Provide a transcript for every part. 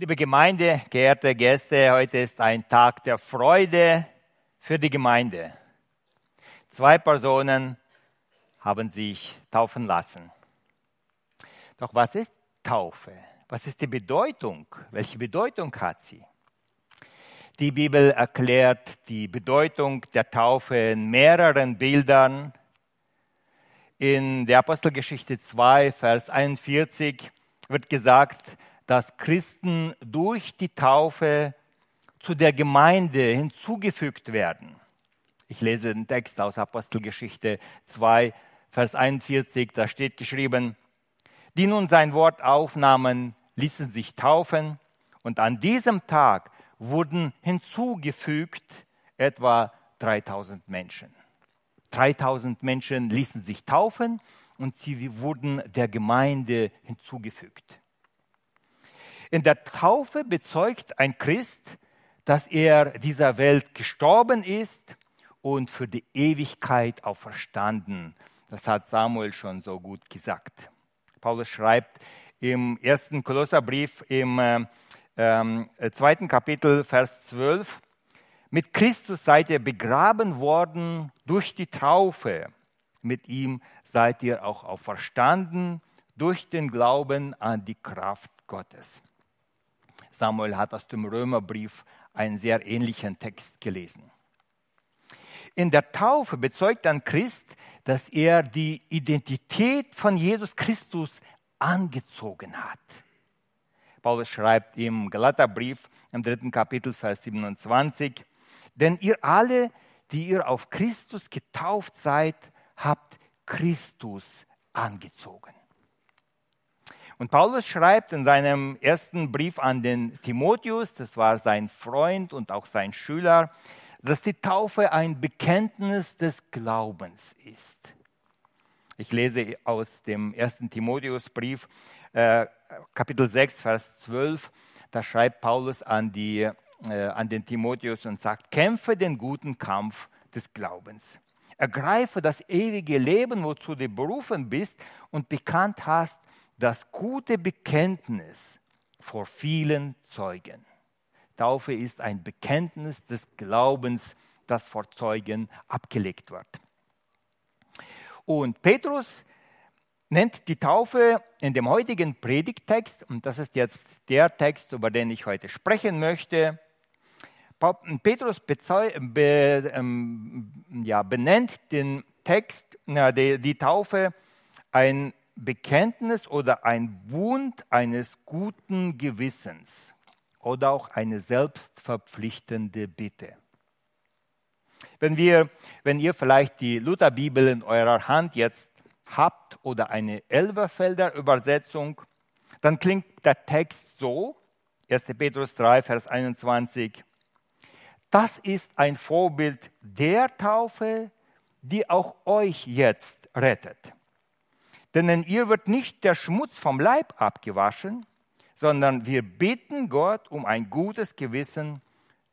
Liebe Gemeinde, geehrte Gäste, heute ist ein Tag der Freude für die Gemeinde. Zwei Personen haben sich taufen lassen. Doch was ist Taufe? Was ist die Bedeutung? Welche Bedeutung hat sie? Die Bibel erklärt die Bedeutung der Taufe in mehreren Bildern. In der Apostelgeschichte 2, Vers 41 wird gesagt, dass Christen durch die Taufe zu der Gemeinde hinzugefügt werden. Ich lese den Text aus Apostelgeschichte 2, Vers 41, da steht geschrieben, die nun sein Wort aufnahmen, ließen sich taufen und an diesem Tag wurden hinzugefügt etwa 3000 Menschen. 3000 Menschen ließen sich taufen und sie wurden der Gemeinde hinzugefügt. In der Taufe bezeugt ein Christ, dass er dieser Welt gestorben ist und für die Ewigkeit auferstanden. Das hat Samuel schon so gut gesagt. Paulus schreibt im ersten Kolosserbrief im äh, äh, zweiten Kapitel, Vers 12, mit Christus seid ihr begraben worden durch die Taufe. Mit ihm seid ihr auch auferstanden durch den Glauben an die Kraft Gottes. Samuel hat aus dem Römerbrief einen sehr ähnlichen Text gelesen. In der Taufe bezeugt ein Christ, dass er die Identität von Jesus Christus angezogen hat. Paulus schreibt im Galaterbrief im dritten Kapitel, Vers 27, denn ihr alle, die ihr auf Christus getauft seid, habt Christus angezogen. Und Paulus schreibt in seinem ersten Brief an den Timotheus, das war sein Freund und auch sein Schüler, dass die Taufe ein Bekenntnis des Glaubens ist. Ich lese aus dem ersten Timotheusbrief, äh, Kapitel 6, Vers 12. Da schreibt Paulus an, die, äh, an den Timotheus und sagt, kämpfe den guten Kampf des Glaubens. Ergreife das ewige Leben, wozu du berufen bist und bekannt hast, das gute Bekenntnis vor vielen Zeugen. Taufe ist ein Bekenntnis des Glaubens, das vor Zeugen abgelegt wird. Und Petrus nennt die Taufe in dem heutigen Predigtext, und das ist jetzt der Text, über den ich heute sprechen möchte, Petrus be, ähm, ja, benennt den Text, äh, die, die Taufe ein Bekenntnis oder ein Bund eines guten Gewissens oder auch eine selbstverpflichtende Bitte. Wenn, wir, wenn ihr vielleicht die Lutherbibel in eurer Hand jetzt habt oder eine Elberfelder Übersetzung, dann klingt der Text so, 1. Petrus 3, Vers 21, das ist ein Vorbild der Taufe, die auch euch jetzt rettet. Denn in ihr wird nicht der Schmutz vom Leib abgewaschen, sondern wir bitten Gott um ein gutes Gewissen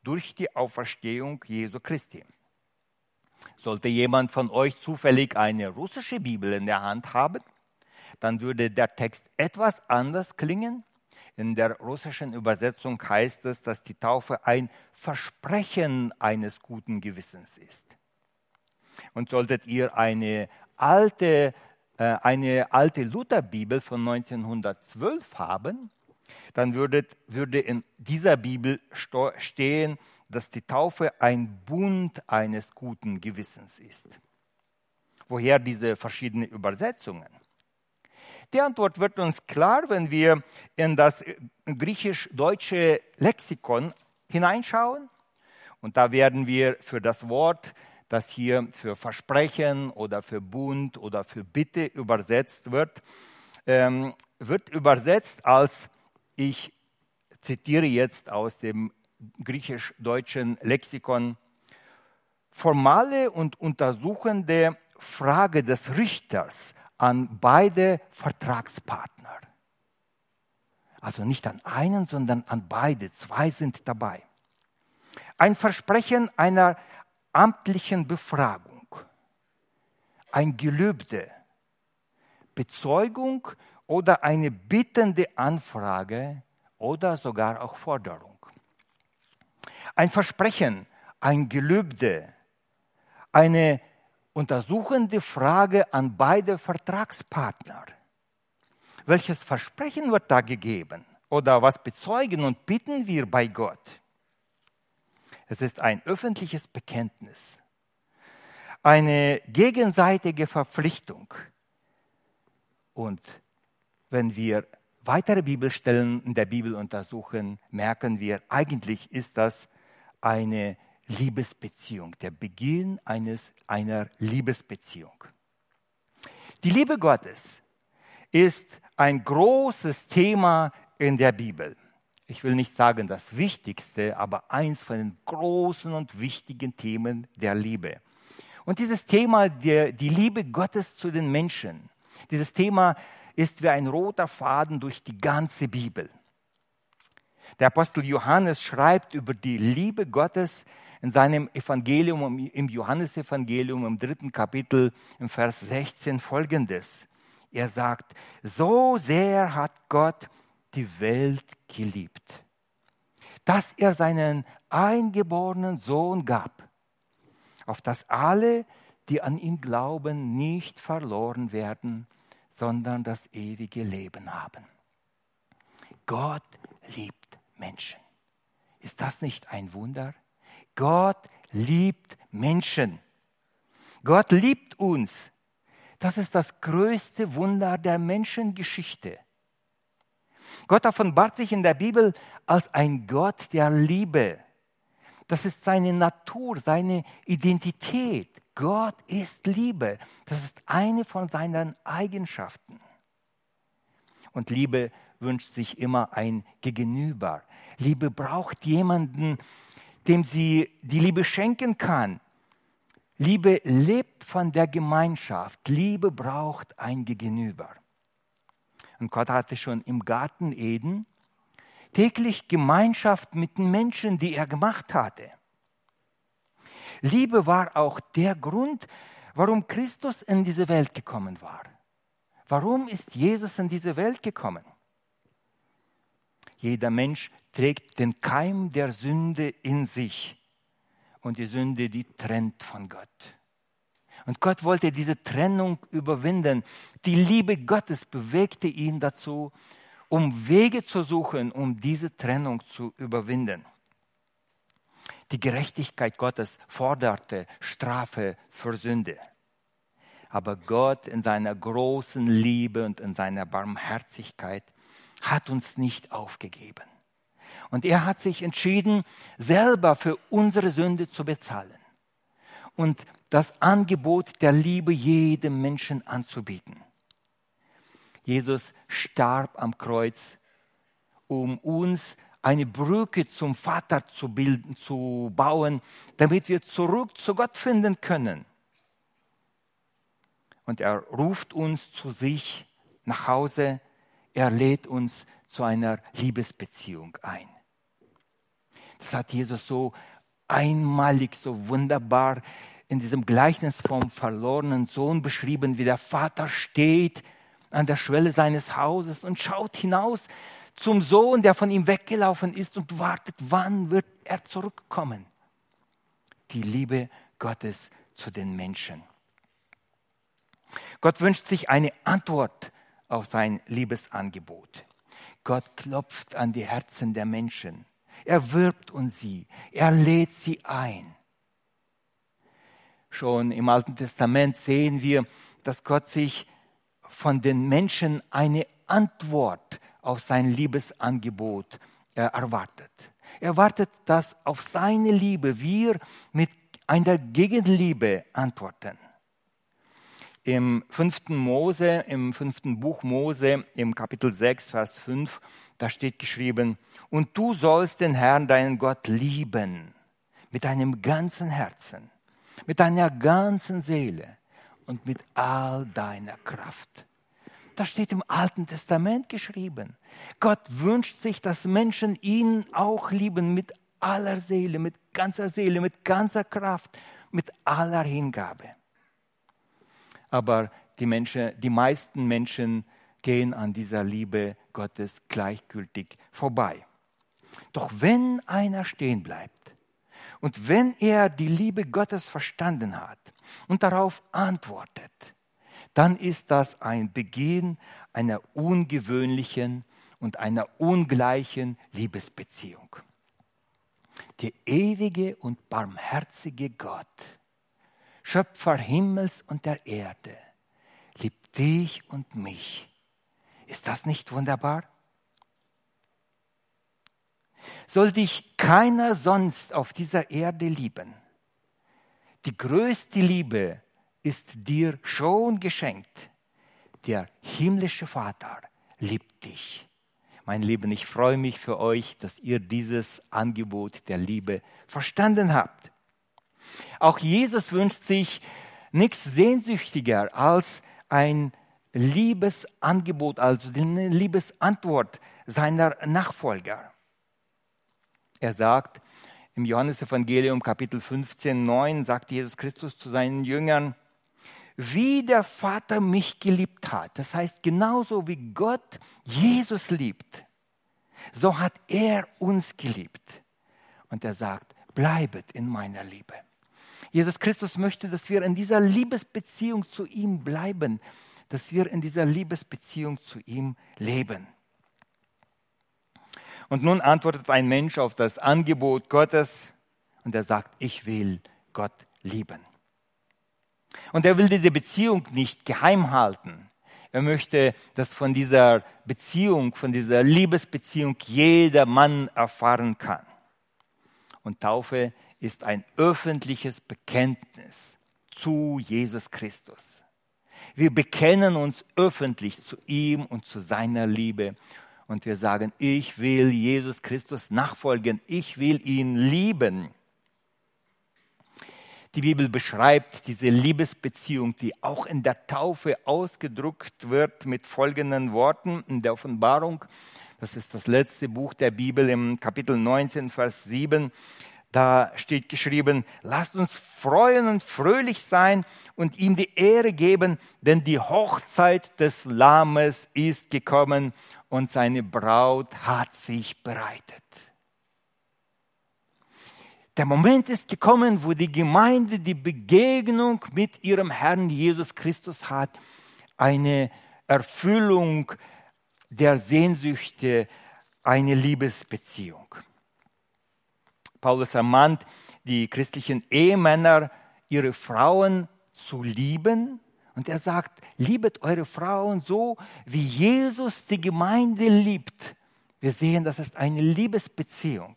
durch die Auferstehung Jesu Christi. Sollte jemand von euch zufällig eine russische Bibel in der Hand haben, dann würde der Text etwas anders klingen. In der russischen Übersetzung heißt es, dass die Taufe ein Versprechen eines guten Gewissens ist. Und solltet ihr eine alte eine alte Lutherbibel von 1912 haben, dann würde, würde in dieser Bibel stehen, dass die Taufe ein Bund eines guten Gewissens ist. Woher diese verschiedenen Übersetzungen? Die Antwort wird uns klar, wenn wir in das griechisch-deutsche Lexikon hineinschauen. Und da werden wir für das Wort das hier für Versprechen oder für Bund oder für Bitte übersetzt wird, ähm, wird übersetzt als, ich zitiere jetzt aus dem griechisch-deutschen Lexikon, formale und untersuchende Frage des Richters an beide Vertragspartner. Also nicht an einen, sondern an beide. Zwei sind dabei. Ein Versprechen einer amtlichen Befragung, ein Gelübde, Bezeugung oder eine bittende Anfrage oder sogar auch Forderung. Ein Versprechen, ein Gelübde, eine untersuchende Frage an beide Vertragspartner. Welches Versprechen wird da gegeben? Oder was bezeugen und bitten wir bei Gott? Es ist ein öffentliches Bekenntnis, eine gegenseitige Verpflichtung. Und wenn wir weitere Bibelstellen in der Bibel untersuchen, merken wir, eigentlich ist das eine Liebesbeziehung, der Beginn eines, einer Liebesbeziehung. Die Liebe Gottes ist ein großes Thema in der Bibel. Ich will nicht sagen das Wichtigste, aber eins von den großen und wichtigen Themen der Liebe. Und dieses Thema, der, die Liebe Gottes zu den Menschen, dieses Thema ist wie ein roter Faden durch die ganze Bibel. Der Apostel Johannes schreibt über die Liebe Gottes in seinem Evangelium, im Johannesevangelium im dritten Kapitel, im Vers 16 folgendes. Er sagt, so sehr hat Gott die Welt geliebt, dass er seinen eingeborenen Sohn gab, auf dass alle, die an ihn glauben, nicht verloren werden, sondern das ewige Leben haben. Gott liebt Menschen. Ist das nicht ein Wunder? Gott liebt Menschen. Gott liebt uns. Das ist das größte Wunder der Menschengeschichte. Gott offenbart sich in der Bibel als ein Gott der Liebe. Das ist seine Natur, seine Identität. Gott ist Liebe. Das ist eine von seinen Eigenschaften. Und Liebe wünscht sich immer ein Gegenüber. Liebe braucht jemanden, dem sie die Liebe schenken kann. Liebe lebt von der Gemeinschaft. Liebe braucht ein Gegenüber. Und Gott hatte schon im Garten Eden täglich Gemeinschaft mit den Menschen, die er gemacht hatte. Liebe war auch der Grund, warum Christus in diese Welt gekommen war. Warum ist Jesus in diese Welt gekommen? Jeder Mensch trägt den Keim der Sünde in sich. Und die Sünde, die trennt von Gott. Und Gott wollte diese Trennung überwinden. Die Liebe Gottes bewegte ihn dazu, um Wege zu suchen, um diese Trennung zu überwinden. Die Gerechtigkeit Gottes forderte Strafe für Sünde. Aber Gott in seiner großen Liebe und in seiner Barmherzigkeit hat uns nicht aufgegeben. Und er hat sich entschieden, selber für unsere Sünde zu bezahlen und das Angebot der Liebe jedem Menschen anzubieten. Jesus starb am Kreuz, um uns eine Brücke zum Vater zu bilden, zu bauen, damit wir zurück zu Gott finden können. Und er ruft uns zu sich nach Hause, er lädt uns zu einer Liebesbeziehung ein. Das hat Jesus so einmalig, so wunderbar in diesem Gleichnis vom verlorenen Sohn beschrieben, wie der Vater steht an der Schwelle seines Hauses und schaut hinaus zum Sohn, der von ihm weggelaufen ist und wartet, wann wird er zurückkommen. Die Liebe Gottes zu den Menschen. Gott wünscht sich eine Antwort auf sein Liebesangebot. Gott klopft an die Herzen der Menschen. Er wirbt um sie. Er lädt sie ein. Schon im Alten Testament sehen wir, dass Gott sich von den Menschen eine Antwort auf sein Liebesangebot äh, erwartet. Er wartet, dass auf seine Liebe wir mit einer Gegenliebe antworten. Im fünften Mose, im fünften Buch Mose, im Kapitel 6, Vers 5, da steht geschrieben, und du sollst den Herrn, deinen Gott, lieben mit deinem ganzen Herzen, mit deiner ganzen Seele und mit all deiner Kraft. Das steht im Alten Testament geschrieben. Gott wünscht sich, dass Menschen ihn auch lieben mit aller Seele, mit ganzer Seele, mit ganzer Kraft, mit aller Hingabe. Aber die, Menschen, die meisten Menschen gehen an dieser Liebe Gottes gleichgültig vorbei. Doch wenn einer stehen bleibt und wenn er die Liebe Gottes verstanden hat und darauf antwortet, dann ist das ein Beginn einer ungewöhnlichen und einer ungleichen Liebesbeziehung. Der ewige und barmherzige Gott, Schöpfer Himmels und der Erde, liebt dich und mich. Ist das nicht wunderbar? Soll dich keiner sonst auf dieser Erde lieben? Die größte Liebe ist dir schon geschenkt. Der himmlische Vater liebt dich. Mein Lieben, ich freue mich für euch, dass ihr dieses Angebot der Liebe verstanden habt. Auch Jesus wünscht sich nichts sehnsüchtiger als ein Liebesangebot, also eine Liebesantwort seiner Nachfolger. Er sagt im Johannesevangelium Kapitel 15, 9, sagt Jesus Christus zu seinen Jüngern, wie der Vater mich geliebt hat, das heißt genauso wie Gott Jesus liebt, so hat er uns geliebt. Und er sagt, bleibet in meiner Liebe. Jesus Christus möchte, dass wir in dieser Liebesbeziehung zu ihm bleiben, dass wir in dieser Liebesbeziehung zu ihm leben. Und nun antwortet ein Mensch auf das Angebot Gottes und er sagt, ich will Gott lieben. Und er will diese Beziehung nicht geheim halten. Er möchte, dass von dieser Beziehung, von dieser Liebesbeziehung jeder Mann erfahren kann. Und Taufe ist ein öffentliches Bekenntnis zu Jesus Christus. Wir bekennen uns öffentlich zu ihm und zu seiner Liebe. Und wir sagen, ich will Jesus Christus nachfolgen, ich will ihn lieben. Die Bibel beschreibt diese Liebesbeziehung, die auch in der Taufe ausgedrückt wird mit folgenden Worten in der Offenbarung. Das ist das letzte Buch der Bibel im Kapitel 19, Vers 7. Da steht geschrieben, lasst uns freuen und fröhlich sein und ihm die Ehre geben, denn die Hochzeit des Lammes ist gekommen und seine Braut hat sich bereitet. Der Moment ist gekommen, wo die Gemeinde die Begegnung mit ihrem Herrn Jesus Christus hat, eine Erfüllung der Sehnsüchte, eine Liebesbeziehung. Paulus ermahnt die christlichen Ehemänner, ihre Frauen zu lieben. Und er sagt, liebet eure Frauen so, wie Jesus die Gemeinde liebt. Wir sehen, das ist eine Liebesbeziehung.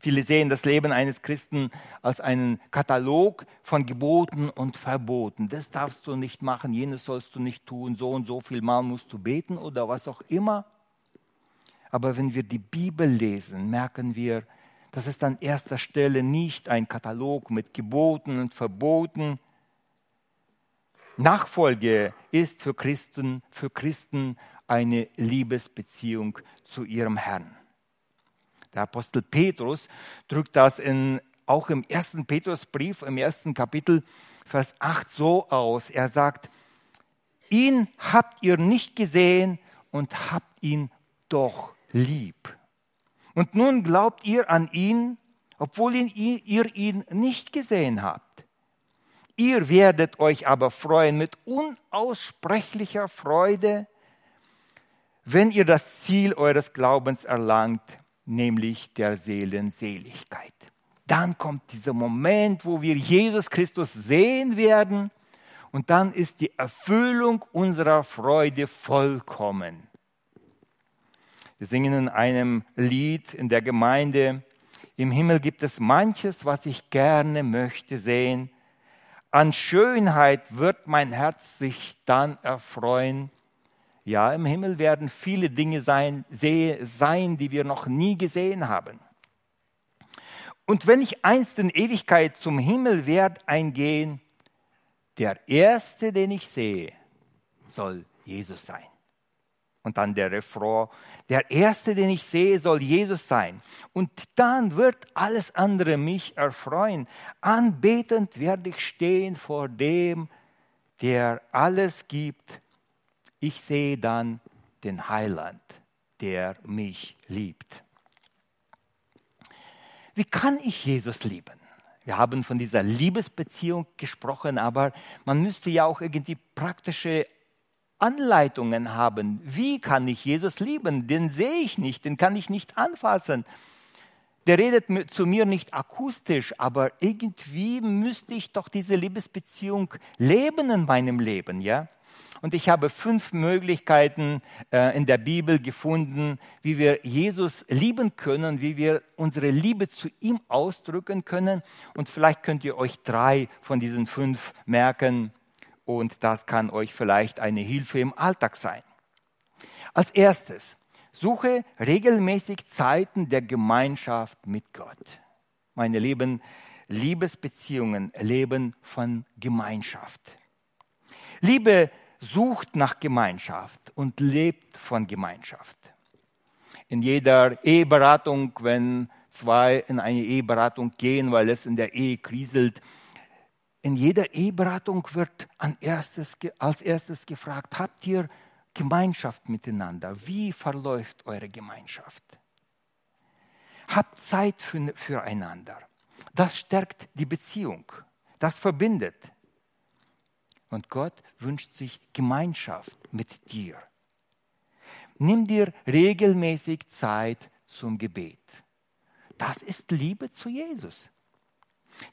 Viele sehen das Leben eines Christen als einen Katalog von Geboten und Verboten. Das darfst du nicht machen, jenes sollst du nicht tun, so und so viel Mal musst du beten oder was auch immer. Aber wenn wir die Bibel lesen, merken wir, das ist an erster Stelle nicht ein Katalog mit Geboten und Verboten. Nachfolge ist für Christen, für Christen eine Liebesbeziehung zu ihrem Herrn. Der Apostel Petrus drückt das in, auch im ersten Petrusbrief, im ersten Kapitel, Vers 8 so aus. Er sagt, ihn habt ihr nicht gesehen und habt ihn doch lieb. Und nun glaubt ihr an ihn, obwohl ihr ihn nicht gesehen habt. Ihr werdet euch aber freuen mit unaussprechlicher Freude, wenn ihr das Ziel eures Glaubens erlangt, nämlich der Seelenseligkeit. Dann kommt dieser Moment, wo wir Jesus Christus sehen werden und dann ist die Erfüllung unserer Freude vollkommen. Wir singen in einem Lied in der Gemeinde, im Himmel gibt es manches, was ich gerne möchte sehen. An Schönheit wird mein Herz sich dann erfreuen. Ja, im Himmel werden viele Dinge sein, sein, die wir noch nie gesehen haben. Und wenn ich einst in Ewigkeit zum Himmel werde eingehen, der Erste, den ich sehe, soll Jesus sein. Und dann der Refrain, der Erste, den ich sehe, soll Jesus sein. Und dann wird alles andere mich erfreuen. Anbetend werde ich stehen vor dem, der alles gibt Ich sehe dann den Heiland, der mich liebt. Wie kann ich Jesus lieben? Wir haben von dieser Liebesbeziehung gesprochen, aber man müsste ja auch irgendwie praktische Anleitungen haben. Wie kann ich Jesus lieben? Den sehe ich nicht, den kann ich nicht anfassen. Der redet zu mir nicht akustisch, aber irgendwie müsste ich doch diese Liebesbeziehung leben in meinem Leben, ja? Und ich habe fünf Möglichkeiten äh, in der Bibel gefunden, wie wir Jesus lieben können, wie wir unsere Liebe zu ihm ausdrücken können. Und vielleicht könnt ihr euch drei von diesen fünf merken und das kann euch vielleicht eine Hilfe im Alltag sein. Als erstes, suche regelmäßig Zeiten der Gemeinschaft mit Gott. Meine lieben Liebesbeziehungen leben von Gemeinschaft. Liebe sucht nach Gemeinschaft und lebt von Gemeinschaft. In jeder Eheberatung, wenn zwei in eine Eheberatung gehen, weil es in der Ehe kriselt, in jeder Eheberatung wird erstes, als erstes gefragt, habt ihr Gemeinschaft miteinander? Wie verläuft eure Gemeinschaft? Habt Zeit für, füreinander. Das stärkt die Beziehung. Das verbindet. Und Gott wünscht sich Gemeinschaft mit dir. Nimm dir regelmäßig Zeit zum Gebet. Das ist Liebe zu Jesus.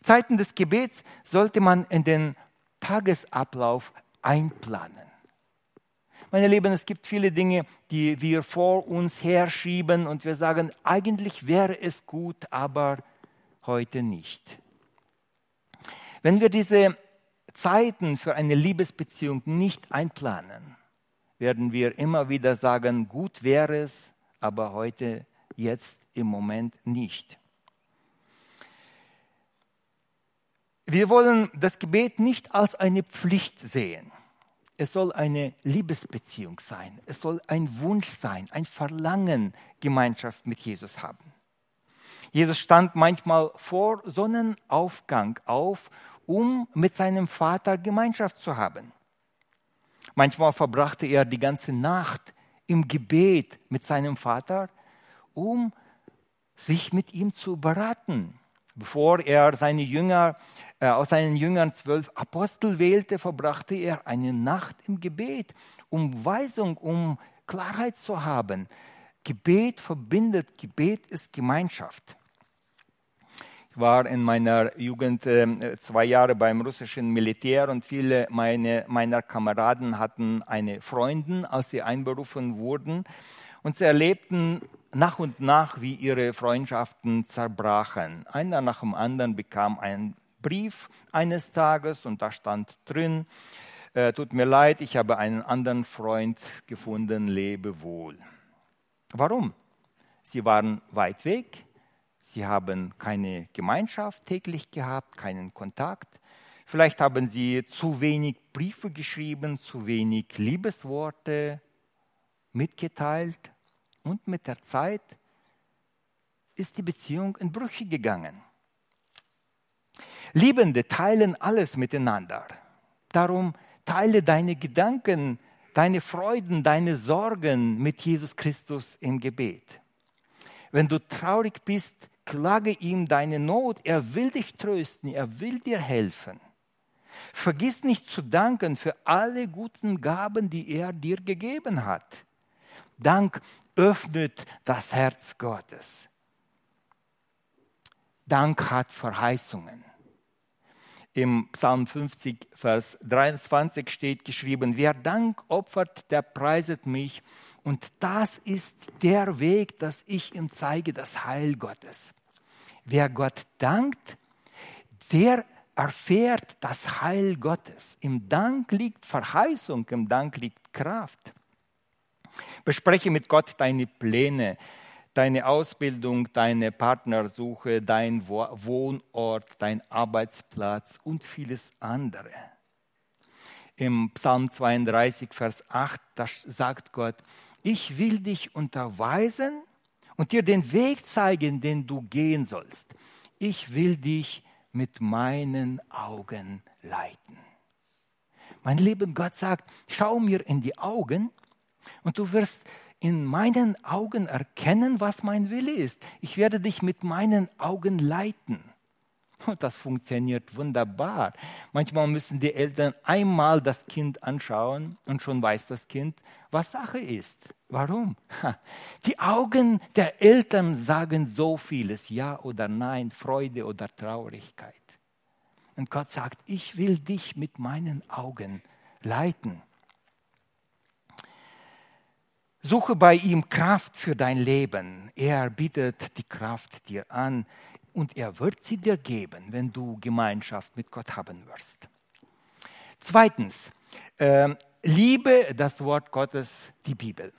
Zeiten des Gebets sollte man in den Tagesablauf einplanen. Meine Lieben, es gibt viele Dinge, die wir vor uns herschieben und wir sagen, eigentlich wäre es gut, aber heute nicht. Wenn wir diese Zeiten für eine Liebesbeziehung nicht einplanen, werden wir immer wieder sagen, gut wäre es, aber heute, jetzt im Moment nicht. Wir wollen das Gebet nicht als eine Pflicht sehen. Es soll eine Liebesbeziehung sein. Es soll ein Wunsch sein, ein Verlangen, Gemeinschaft mit Jesus haben. Jesus stand manchmal vor Sonnenaufgang auf, um mit seinem Vater Gemeinschaft zu haben. Manchmal verbrachte er die ganze Nacht im Gebet mit seinem Vater, um sich mit ihm zu beraten. Bevor er seine Jünger äh, aus seinen Jüngern zwölf Apostel wählte, verbrachte er eine Nacht im Gebet, um Weisung, um Klarheit zu haben. Gebet verbindet, Gebet ist Gemeinschaft. Ich war in meiner Jugend äh, zwei Jahre beim russischen Militär und viele meine, meiner Kameraden hatten eine Freundin, als sie einberufen wurden. Und sie erlebten nach und nach, wie ihre Freundschaften zerbrachen. Einer nach dem anderen bekam einen Brief eines Tages und da stand drin, äh, tut mir leid, ich habe einen anderen Freund gefunden, lebe wohl. Warum? Sie waren weit weg, sie haben keine Gemeinschaft täglich gehabt, keinen Kontakt. Vielleicht haben sie zu wenig Briefe geschrieben, zu wenig Liebesworte mitgeteilt und mit der Zeit ist die Beziehung in Brüche gegangen. Liebende teilen alles miteinander. Darum teile deine Gedanken, deine Freuden, deine Sorgen mit Jesus Christus im Gebet. Wenn du traurig bist, klage ihm deine Not. Er will dich trösten, er will dir helfen. Vergiss nicht zu danken für alle guten Gaben, die er dir gegeben hat. Dank öffnet das Herz Gottes. Dank hat Verheißungen. Im Psalm 50, Vers 23 steht geschrieben, wer Dank opfert, der preiset mich. Und das ist der Weg, dass ich ihm zeige, das Heil Gottes. Wer Gott dankt, der erfährt das Heil Gottes. Im Dank liegt Verheißung, im Dank liegt Kraft. Bespreche mit Gott deine Pläne, deine Ausbildung, deine Partnersuche, dein Wohnort, dein Arbeitsplatz und vieles andere. Im Psalm 32, Vers 8, da sagt Gott, ich will dich unterweisen und dir den Weg zeigen, den du gehen sollst. Ich will dich mit meinen Augen leiten. Mein lieber Gott sagt, schau mir in die Augen und du wirst in meinen Augen erkennen, was mein Wille ist. Ich werde dich mit meinen Augen leiten. Und das funktioniert wunderbar. Manchmal müssen die Eltern einmal das Kind anschauen und schon weiß das Kind, was Sache ist. Warum? Die Augen der Eltern sagen so vieles, ja oder nein, Freude oder Traurigkeit. Und Gott sagt, ich will dich mit meinen Augen leiten. Suche bei ihm Kraft für dein Leben. Er bietet die Kraft dir an und er wird sie dir geben, wenn du Gemeinschaft mit Gott haben wirst. Zweitens, äh, liebe das Wort Gottes, die Bibel.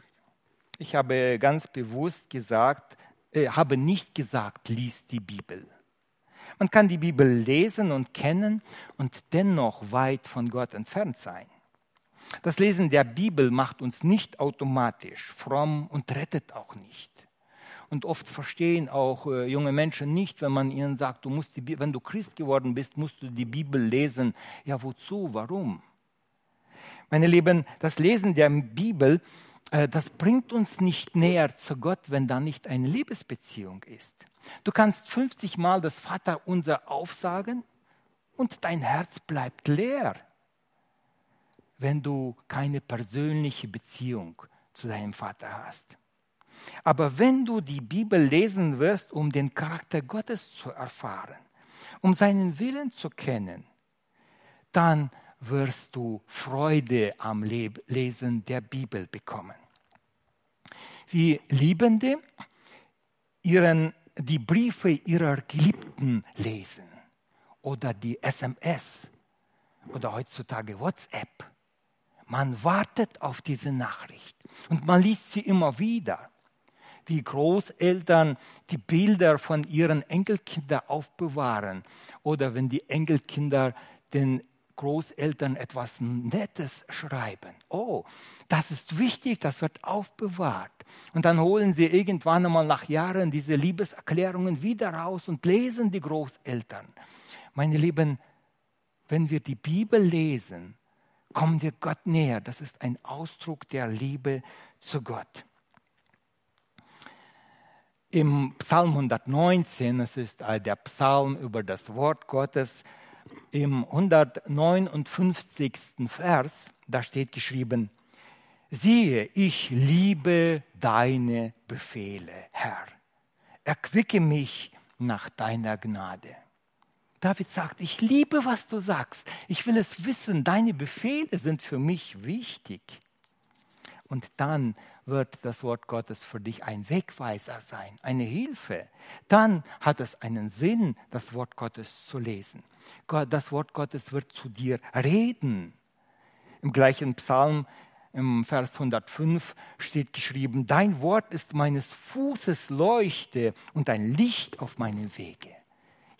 Ich habe ganz bewusst gesagt, äh, habe nicht gesagt, lies die Bibel. Man kann die Bibel lesen und kennen und dennoch weit von Gott entfernt sein. Das Lesen der Bibel macht uns nicht automatisch fromm und rettet auch nicht. Und oft verstehen auch äh, junge Menschen nicht, wenn man ihnen sagt, du musst die, wenn du Christ geworden bist, musst du die Bibel lesen. Ja, wozu? Warum? Meine Lieben, das Lesen der Bibel, äh, das bringt uns nicht näher zu Gott, wenn da nicht eine Liebesbeziehung ist. Du kannst 50 Mal das Vaterunser aufsagen und dein Herz bleibt leer wenn du keine persönliche Beziehung zu deinem Vater hast. Aber wenn du die Bibel lesen wirst, um den Charakter Gottes zu erfahren, um seinen Willen zu kennen, dann wirst du Freude am Lesen der Bibel bekommen. Wie Liebende ihren, die Briefe ihrer Geliebten lesen oder die SMS oder heutzutage WhatsApp man wartet auf diese Nachricht und man liest sie immer wieder. Wie Großeltern die Bilder von ihren Enkelkindern aufbewahren oder wenn die Enkelkinder den Großeltern etwas Nettes schreiben. Oh, das ist wichtig, das wird aufbewahrt. Und dann holen sie irgendwann einmal nach Jahren diese Liebeserklärungen wieder raus und lesen die Großeltern. Meine Lieben, wenn wir die Bibel lesen, kommen wir Gott näher. Das ist ein Ausdruck der Liebe zu Gott. Im Psalm 119, es ist der Psalm über das Wort Gottes, im 159. Vers, da steht geschrieben, siehe, ich liebe deine Befehle, Herr. Erquicke mich nach deiner Gnade. David sagt, ich liebe, was du sagst. Ich will es wissen. Deine Befehle sind für mich wichtig. Und dann wird das Wort Gottes für dich ein Wegweiser sein, eine Hilfe. Dann hat es einen Sinn, das Wort Gottes zu lesen. Das Wort Gottes wird zu dir reden. Im gleichen Psalm, im Vers 105, steht geschrieben, Dein Wort ist meines Fußes Leuchte und ein Licht auf meinen Wege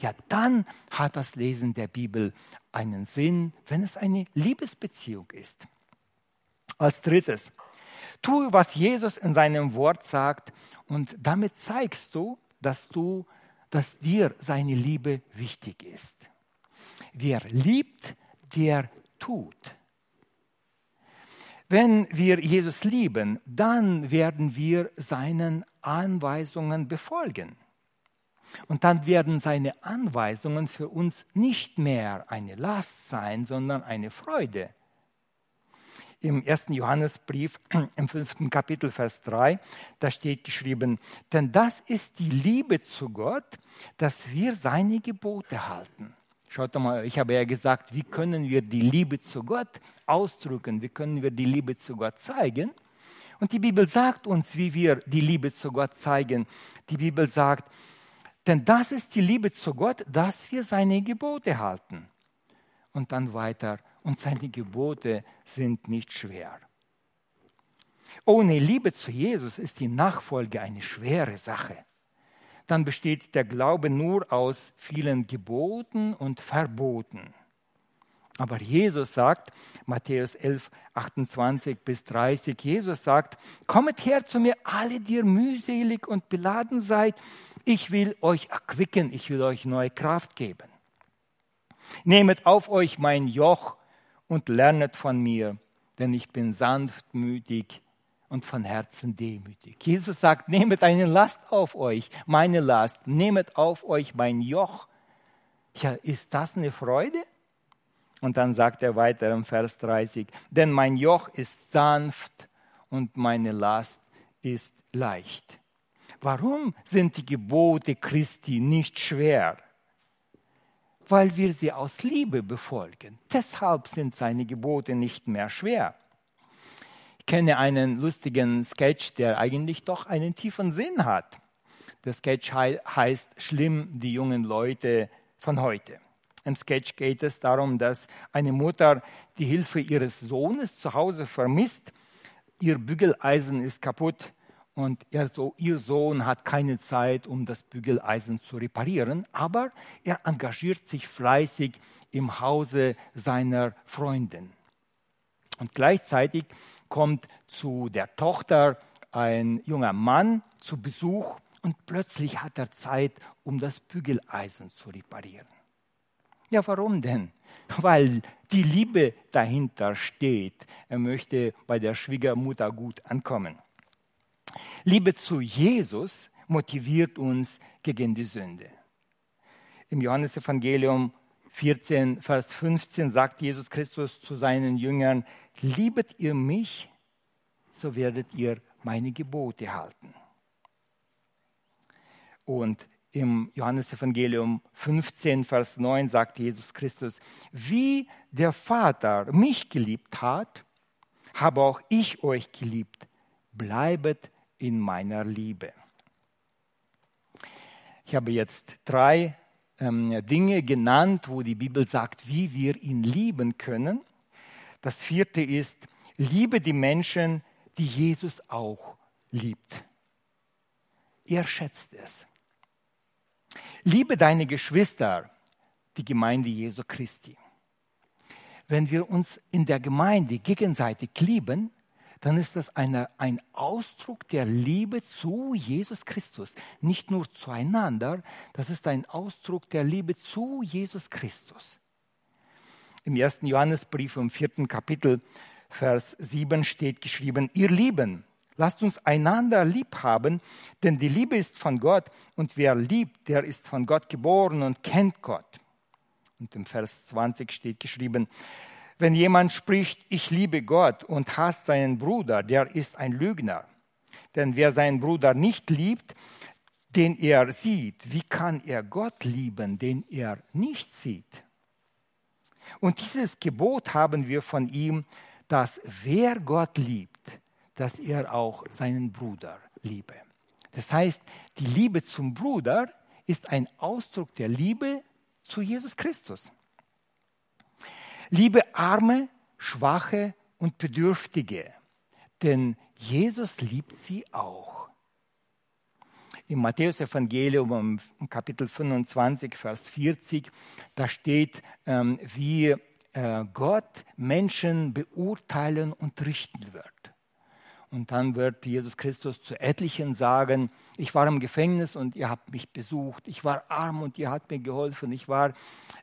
ja dann hat das Lesen der Bibel einen Sinn, wenn es eine Liebesbeziehung ist. Als drittes, tue, was Jesus in seinem Wort sagt und damit zeigst du, dass du, dass dir seine Liebe wichtig ist. Wer liebt, der tut. Wenn wir Jesus lieben, dann werden wir seinen Anweisungen befolgen. Und dann werden seine Anweisungen für uns nicht mehr eine Last sein, sondern eine Freude. Im ersten Johannesbrief, im fünften Kapitel, Vers 3, da steht geschrieben, denn das ist die Liebe zu Gott, dass wir seine Gebote halten. Schaut mal, ich habe ja gesagt, wie können wir die Liebe zu Gott ausdrücken, wie können wir die Liebe zu Gott zeigen. Und die Bibel sagt uns, wie wir die Liebe zu Gott zeigen. Die Bibel sagt, denn das ist die Liebe zu Gott, dass wir seine Gebote halten. Und dann weiter, und seine Gebote sind nicht schwer. Ohne Liebe zu Jesus ist die Nachfolge eine schwere Sache. Dann besteht der Glaube nur aus vielen Geboten und Verboten. Aber Jesus sagt, Matthäus 11, 28 bis 30, Jesus sagt, kommet her zu mir, alle, die ihr mühselig und beladen seid, ich will euch erquicken, ich will euch neue Kraft geben. Nehmet auf euch mein Joch und lernet von mir, denn ich bin sanftmütig und von Herzen demütig. Jesus sagt, nehmet eine Last auf euch, meine Last, nehmet auf euch mein Joch. Ja, ist das eine Freude? Und dann sagt er weiter im Vers 30, denn mein Joch ist sanft und meine Last ist leicht. Warum sind die Gebote Christi nicht schwer? Weil wir sie aus Liebe befolgen. Deshalb sind seine Gebote nicht mehr schwer. Ich kenne einen lustigen Sketch, der eigentlich doch einen tiefen Sinn hat. Der Sketch heißt Schlimm die jungen Leute von heute. Im Sketch geht es darum, dass eine Mutter die Hilfe ihres Sohnes zu Hause vermisst. Ihr Bügeleisen ist kaputt und ihr Sohn hat keine Zeit, um das Bügeleisen zu reparieren, aber er engagiert sich fleißig im Hause seiner Freundin. Und gleichzeitig kommt zu der Tochter ein junger Mann zu Besuch und plötzlich hat er Zeit, um das Bügeleisen zu reparieren. Ja, warum denn? Weil die Liebe dahinter steht. Er möchte bei der Schwiegermutter gut ankommen. Liebe zu Jesus motiviert uns gegen die Sünde. Im Johannesevangelium 14, Vers 15 sagt Jesus Christus zu seinen Jüngern, liebet ihr mich, so werdet ihr meine Gebote halten. Und im Johannesevangelium 15, Vers 9 sagt Jesus Christus, wie der Vater mich geliebt hat, habe auch ich euch geliebt. Bleibet in meiner Liebe. Ich habe jetzt drei ähm, Dinge genannt, wo die Bibel sagt, wie wir ihn lieben können. Das vierte ist, liebe die Menschen, die Jesus auch liebt. Er schätzt es. Liebe deine Geschwister, die Gemeinde Jesu Christi. Wenn wir uns in der Gemeinde gegenseitig lieben, dann ist das eine, ein Ausdruck der Liebe zu Jesus Christus. Nicht nur zueinander, das ist ein Ausdruck der Liebe zu Jesus Christus. Im ersten Johannesbrief im vierten Kapitel, Vers 7 steht geschrieben, ihr Lieben, lasst uns einander lieb haben, denn die Liebe ist von Gott und wer liebt, der ist von Gott geboren und kennt Gott. Und im Vers 20 steht geschrieben, wenn jemand spricht, ich liebe Gott und hasst seinen Bruder, der ist ein Lügner. Denn wer seinen Bruder nicht liebt, den er sieht, wie kann er Gott lieben, den er nicht sieht? Und dieses Gebot haben wir von ihm, dass wer Gott liebt, dass er auch seinen Bruder liebe. Das heißt, die Liebe zum Bruder ist ein Ausdruck der Liebe zu Jesus Christus. Liebe Arme, Schwache und Bedürftige, denn Jesus liebt sie auch. Im Matthäus-Evangelium Kapitel 25, Vers 40, da steht, ähm, wie äh, Gott Menschen beurteilen und richten wird. Und dann wird Jesus Christus zu etlichen sagen, ich war im Gefängnis und ihr habt mich besucht. Ich war arm und ihr habt mir geholfen. Ich war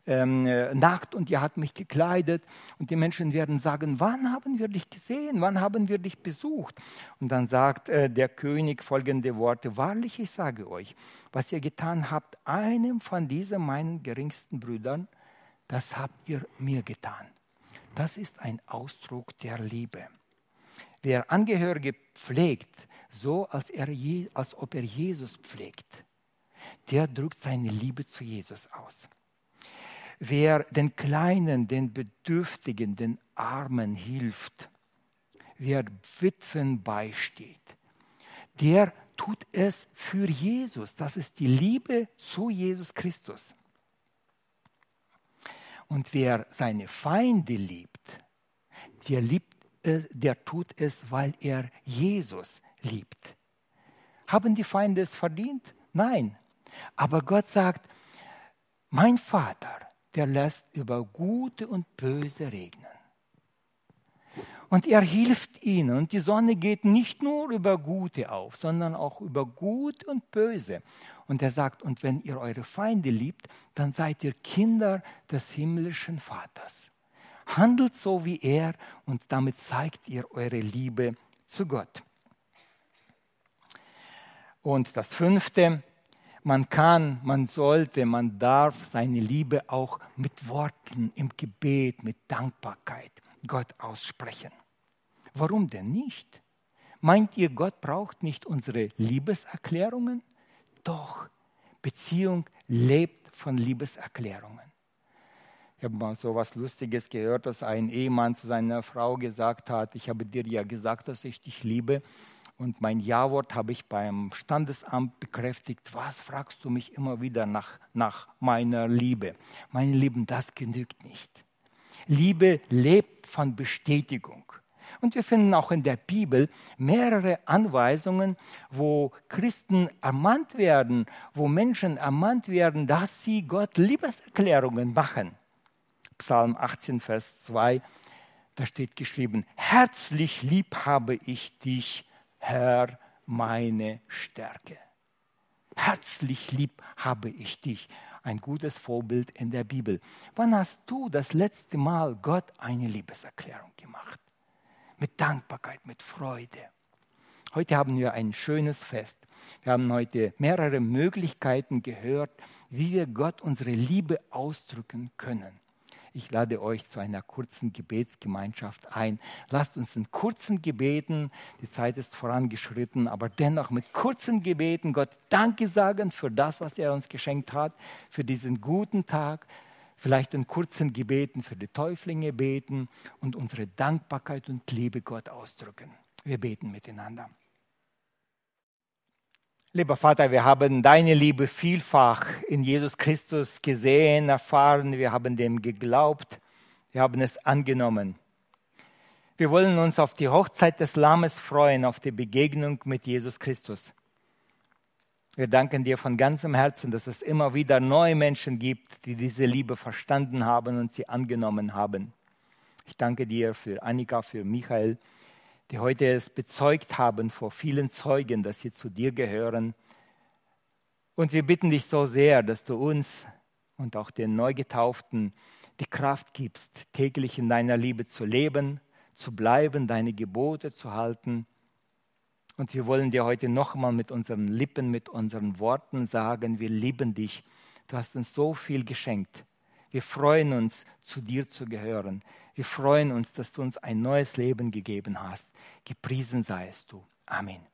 ähm, nackt und ihr habt mich gekleidet. Und die Menschen werden sagen, wann haben wir dich gesehen? Wann haben wir dich besucht? Und dann sagt äh, der König folgende Worte, wahrlich, ich sage euch, was ihr getan habt, einem von diesen meinen geringsten Brüdern, das habt ihr mir getan. Das ist ein Ausdruck der Liebe. Wer Angehörige pflegt, so als, er, als ob er Jesus pflegt, der drückt seine Liebe zu Jesus aus. Wer den Kleinen, den Bedürftigen, den Armen hilft, wer Witwen beisteht, der tut es für Jesus. Das ist die Liebe zu Jesus Christus. Und wer seine Feinde liebt, der liebt der tut es, weil er Jesus liebt. Haben die Feinde es verdient? Nein. Aber Gott sagt, mein Vater, der lässt über Gute und Böse regnen. Und er hilft ihnen. Und die Sonne geht nicht nur über Gute auf, sondern auch über Gut und Böse. Und er sagt, und wenn ihr eure Feinde liebt, dann seid ihr Kinder des himmlischen Vaters. Handelt so wie er und damit zeigt ihr eure Liebe zu Gott. Und das fünfte, man kann, man sollte, man darf seine Liebe auch mit Worten im Gebet, mit Dankbarkeit Gott aussprechen. Warum denn nicht? Meint ihr, Gott braucht nicht unsere Liebeserklärungen? Doch, Beziehung lebt von Liebeserklärungen. Ich habe mal so etwas Lustiges gehört, dass ein Ehemann zu seiner Frau gesagt hat, ich habe dir ja gesagt, dass ich dich liebe und mein Ja-Wort habe ich beim Standesamt bekräftigt. Was fragst du mich immer wieder nach, nach meiner Liebe? Meine Lieben, das genügt nicht. Liebe lebt von Bestätigung. Und wir finden auch in der Bibel mehrere Anweisungen, wo Christen ermahnt werden, wo Menschen ermahnt werden, dass sie Gott Liebeserklärungen machen. Psalm 18, Vers 2, da steht geschrieben, herzlich lieb habe ich dich, Herr, meine Stärke. Herzlich lieb habe ich dich. Ein gutes Vorbild in der Bibel. Wann hast du das letzte Mal Gott eine Liebeserklärung gemacht? Mit Dankbarkeit, mit Freude. Heute haben wir ein schönes Fest. Wir haben heute mehrere Möglichkeiten gehört, wie wir Gott unsere Liebe ausdrücken können. Ich lade euch zu einer kurzen Gebetsgemeinschaft ein. Lasst uns in kurzen Gebeten, die Zeit ist vorangeschritten, aber dennoch mit kurzen Gebeten Gott Danke sagen für das, was er uns geschenkt hat, für diesen guten Tag, vielleicht in kurzen Gebeten für die Täuflinge beten und unsere Dankbarkeit und Liebe Gott ausdrücken. Wir beten miteinander. Lieber Vater, wir haben deine Liebe vielfach in Jesus Christus gesehen, erfahren, wir haben dem geglaubt, wir haben es angenommen. Wir wollen uns auf die Hochzeit des Lammes freuen, auf die Begegnung mit Jesus Christus. Wir danken dir von ganzem Herzen, dass es immer wieder neue Menschen gibt, die diese Liebe verstanden haben und sie angenommen haben. Ich danke dir für Annika, für Michael, die heute es bezeugt haben vor vielen Zeugen, dass sie zu dir gehören. Und wir bitten dich so sehr, dass du uns und auch den Neugetauften die Kraft gibst, täglich in deiner Liebe zu leben, zu bleiben, deine Gebote zu halten. Und wir wollen dir heute nochmal mit unseren Lippen, mit unseren Worten sagen, wir lieben dich. Du hast uns so viel geschenkt. Wir freuen uns, zu dir zu gehören. Wir freuen uns, dass du uns ein neues Leben gegeben hast. Gepriesen seist du. Amen.